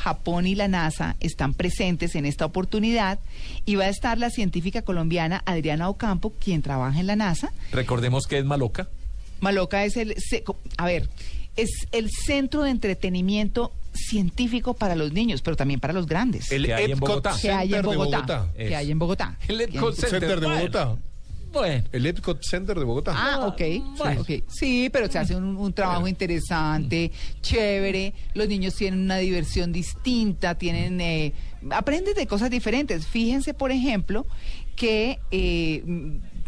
Japón y la NASA están presentes en esta oportunidad y va a estar la científica colombiana Adriana Ocampo, quien trabaja en la NASA. Recordemos que es Maloca. Maloca es el, se- a ver, es el centro de entretenimiento científico para los niños, pero también para los grandes. El que hay en Epcot Bogotá. que hay en Center de Bogotá. Bogotá. Que hay en Bogotá. El Epcot Center, Center de bueno. Bogotá. Bueno. El Epcot Center de Bogotá. Ah, ok. bueno. ok. Sí, pero se hace un, un trabajo interesante, chévere. Los niños tienen una diversión distinta, tienen, eh, aprenden de cosas diferentes. Fíjense, por ejemplo, que eh,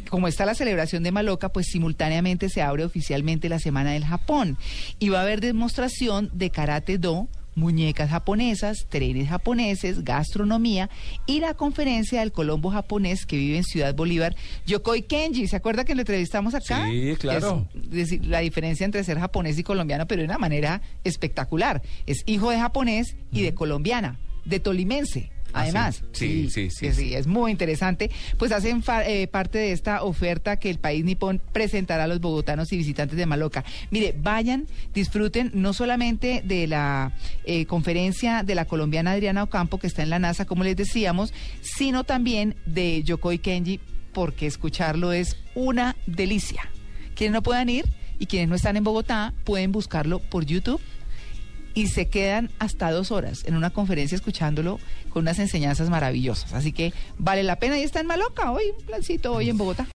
como está la celebración de Maloca, pues simultáneamente se abre oficialmente la Semana del Japón y va a haber demostración de karate do muñecas japonesas, trenes japoneses, gastronomía y la conferencia del Colombo japonés que vive en Ciudad Bolívar, Yokoi Kenji. ¿Se acuerda que lo entrevistamos acá? Sí, claro. Es decir, la diferencia entre ser japonés y colombiano, pero de una manera espectacular. Es hijo de japonés y de colombiana, de tolimense. Ah, Además, sí. Sí, sí, sí, es muy interesante. Pues hacen fa- eh, parte de esta oferta que el país nipón presentará a los bogotanos y visitantes de Maloca. Mire, vayan, disfruten no solamente de la eh, conferencia de la colombiana Adriana Ocampo, que está en la NASA, como les decíamos, sino también de Yokoi Kenji, porque escucharlo es una delicia. Quienes no puedan ir y quienes no están en Bogotá pueden buscarlo por YouTube y se quedan hasta dos horas en una conferencia escuchándolo con unas enseñanzas maravillosas. Así que vale la pena y está en Maloca hoy, un plancito hoy en Bogotá.